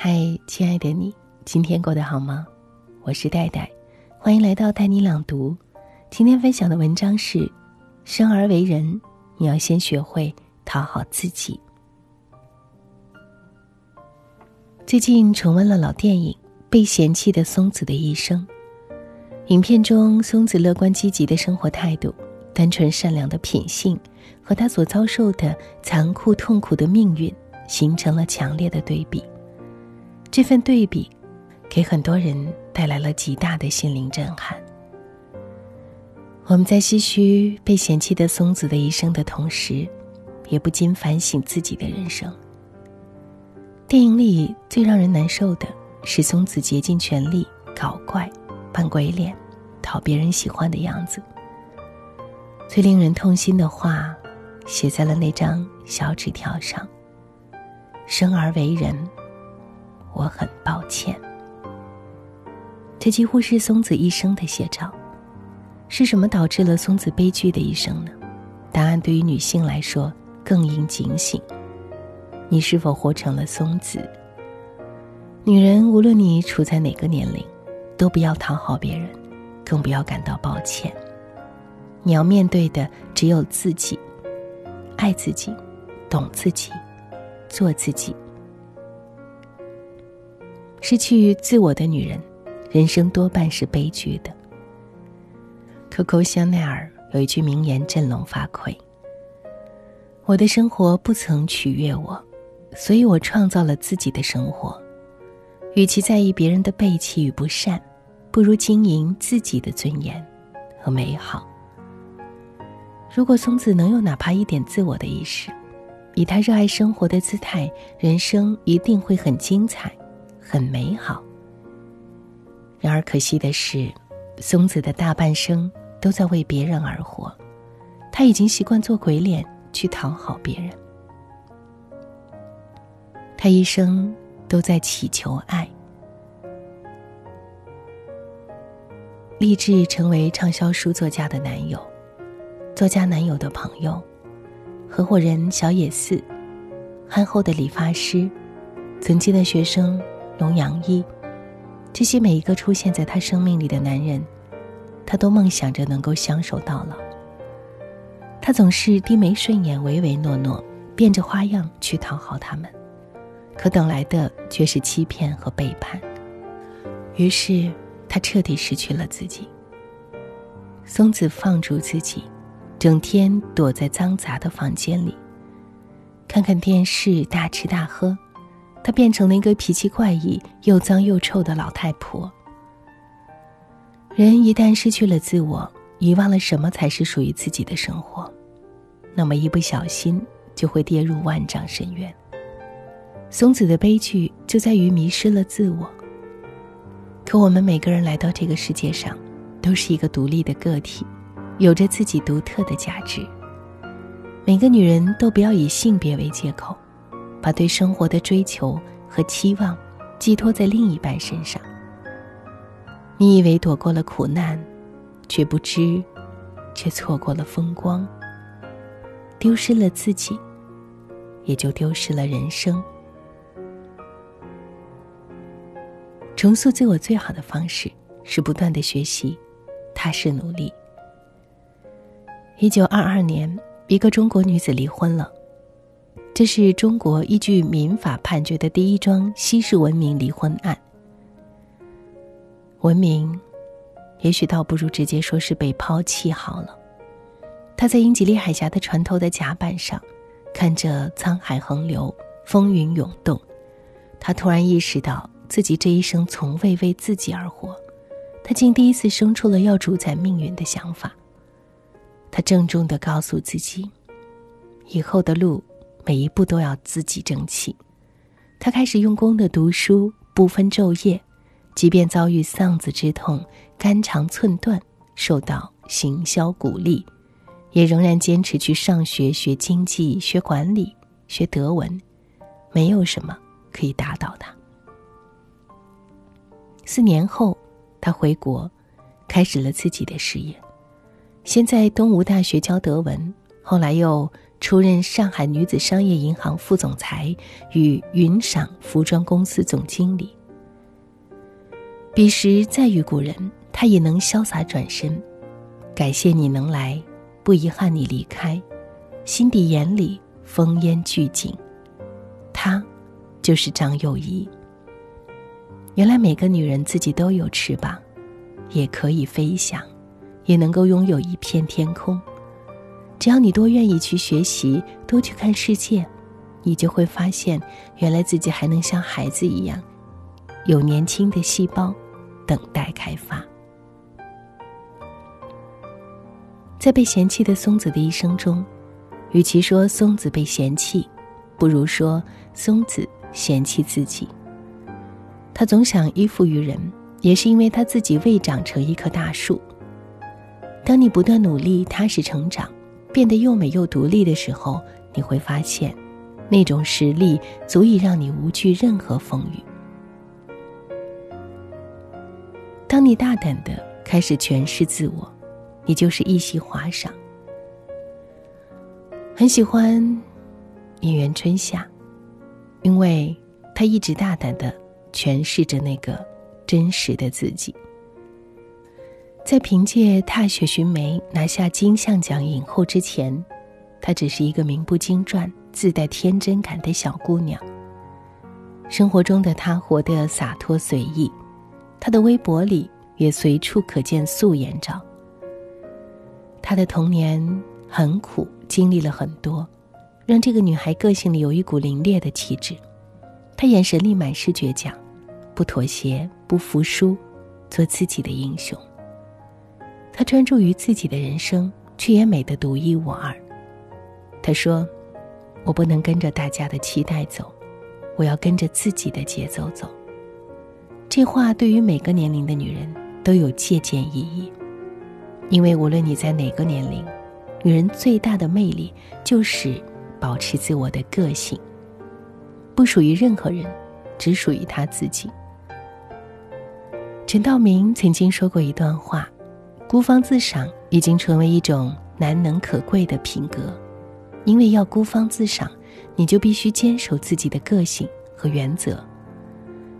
嗨，亲爱的你，今天过得好吗？我是戴戴，欢迎来到带你朗读。今天分享的文章是：生而为人，你要先学会讨好自己。最近重温了老电影《被嫌弃的松子的一生》，影片中松子乐观积极的生活态度、单纯善良的品性，和他所遭受的残酷痛苦的命运，形成了强烈的对比。这份对比，给很多人带来了极大的心灵震撼。我们在唏嘘被嫌弃的松子的一生的同时，也不禁反省自己的人生。电影里最让人难受的是松子竭尽全力搞怪、扮鬼脸、讨别人喜欢的样子。最令人痛心的话，写在了那张小纸条上：“生而为人。”我很抱歉，这几乎是松子一生的写照。是什么导致了松子悲剧的一生呢？答案对于女性来说更应警醒。你是否活成了松子？女人，无论你处在哪个年龄，都不要讨好别人，更不要感到抱歉。你要面对的只有自己，爱自己，懂自己，做自己。失去自我的女人，人生多半是悲剧的。Coco 香奈儿有一句名言振聋发聩：“我的生活不曾取悦我，所以我创造了自己的生活。与其在意别人的背弃与不善，不如经营自己的尊严和美好。”如果松子能有哪怕一点自我的意识，以他热爱生活的姿态，人生一定会很精彩。很美好。然而可惜的是，松子的大半生都在为别人而活，他已经习惯做鬼脸去讨好别人。他一生都在祈求爱，立志成为畅销书作家的男友，作家男友的朋友，合伙人小野寺，憨厚的理发师，曾经的学生。龙洋一，这些每一个出现在他生命里的男人，他都梦想着能够相守到老。他总是低眉顺眼、唯唯诺诺，变着花样去讨好他们，可等来的却是欺骗和背叛。于是他彻底失去了自己。松子放逐自己，整天躲在脏杂的房间里，看看电视，大吃大喝。她变成了一个脾气怪异、又脏又臭的老太婆。人一旦失去了自我，遗忘了什么才是属于自己的生活，那么一不小心就会跌入万丈深渊。松子的悲剧就在于迷失了自我。可我们每个人来到这个世界上，都是一个独立的个体，有着自己独特的价值。每个女人都不要以性别为借口。把对生活的追求和期望寄托在另一半身上。你以为躲过了苦难，却不知，却错过了风光。丢失了自己，也就丢失了人生。重塑自我最好的方式是不断的学习，踏实努力。一九二二年，一个中国女子离婚了。这是中国依据民法判决的第一桩西式文明离婚案。文明，也许倒不如直接说是被抛弃好了。他在英吉利海峡的船头的甲板上，看着沧海横流，风云涌动，他突然意识到自己这一生从未为自己而活，他竟第一次生出了要主宰命运的想法。他郑重的告诉自己，以后的路。每一步都要自己争气。他开始用功的读书，不分昼夜，即便遭遇丧子之痛、肝肠寸断，受到行销鼓励，也仍然坚持去上学学经济、学管理、学德文。没有什么可以打倒他。四年后，他回国，开始了自己的事业。先在东吴大学教德文，后来又。出任上海女子商业银行副总裁与云赏服装公司总经理。彼时再遇故人，他也能潇洒转身，感谢你能来，不遗憾你离开，心底眼里烽烟俱尽。他，就是张幼仪。原来每个女人自己都有翅膀，也可以飞翔，也能够拥有一片天空。只要你多愿意去学习，多去看世界，你就会发现，原来自己还能像孩子一样，有年轻的细胞，等待开发。在被嫌弃的松子的一生中，与其说松子被嫌弃，不如说松子嫌弃自己。他总想依附于人，也是因为他自己未长成一棵大树。当你不断努力、踏实成长。变得又美又独立的时候，你会发现，那种实力足以让你无惧任何风雨。当你大胆的开始诠释自我，你就是一袭华裳。很喜欢演员春夏，因为他一直大胆的诠释着那个真实的自己。在凭借《踏雪寻梅》拿下金像奖影后之前，她只是一个名不经传、自带天真感的小姑娘。生活中的她活得洒脱随意，她的微博里也随处可见素颜照。她的童年很苦，经历了很多，让这个女孩个性里有一股凛冽的气质。她眼神里满是倔强，不妥协，不服输，做自己的英雄。他专注于自己的人生，却也美得独一无二。他说：“我不能跟着大家的期待走，我要跟着自己的节奏走。”这话对于每个年龄的女人都有借鉴意义，因为无论你在哪个年龄，女人最大的魅力就是保持自我的个性，不属于任何人，只属于她自己。陈道明曾经说过一段话。孤芳自赏已经成为一种难能可贵的品格，因为要孤芳自赏，你就必须坚守自己的个性和原则。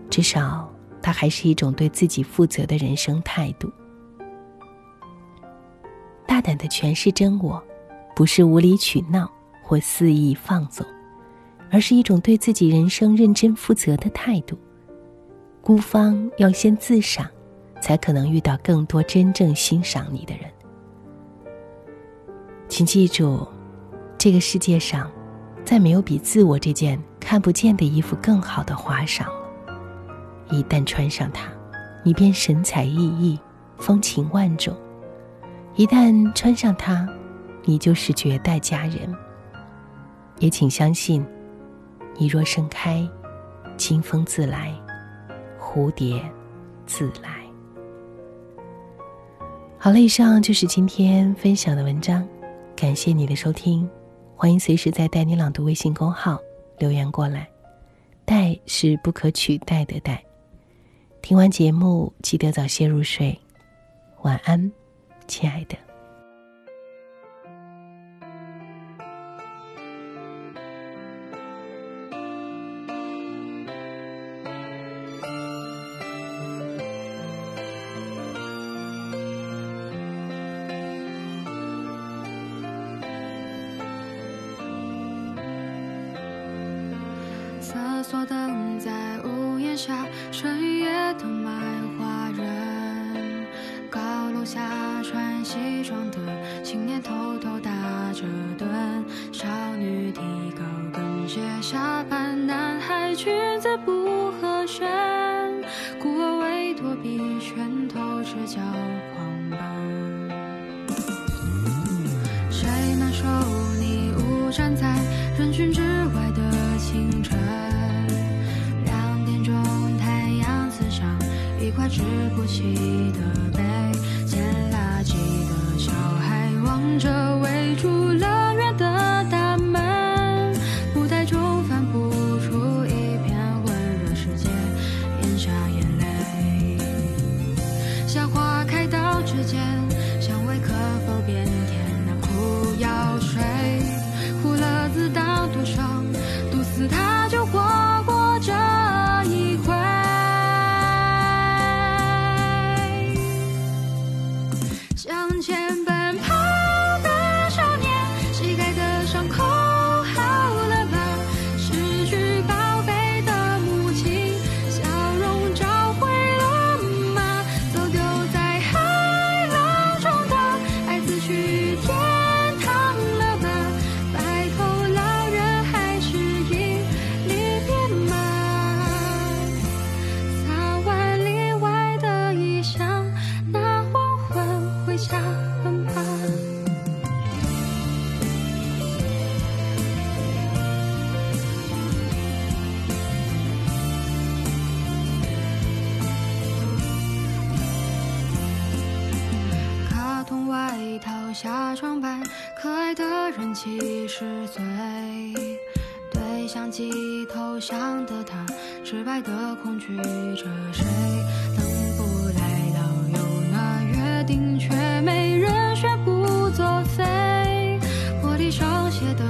至少，它还是一种对自己负责的人生态度。大胆的诠释真我，不是无理取闹或肆意放纵，而是一种对自己人生认真负责的态度。孤芳要先自赏。才可能遇到更多真正欣赏你的人。请记住，这个世界上，再没有比自我这件看不见的衣服更好的华裳了。一旦穿上它，你便神采奕奕、风情万种；一旦穿上它，你就是绝代佳人。也请相信，你若盛开，清风自来，蝴蝶自来。好了，以上就是今天分享的文章，感谢你的收听，欢迎随时在带你朗读微信公号留言过来，带是不可取代的带。听完节目记得早些入睡，晚安，亲爱的。的卖花人。高楼下穿西装的青年偷偷打着盹，少女提高跟鞋下班，男孩裙子不合身，孤儿为躲避拳头赤脚狂奔。谁满手你舞站在人群之外的青春？一块直不起的背，留下装扮可爱的人，其实最对相机投降的他，直白的恐惧着谁等不来到有那约定，却没人宣布作废，玻璃上写的。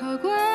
可贵。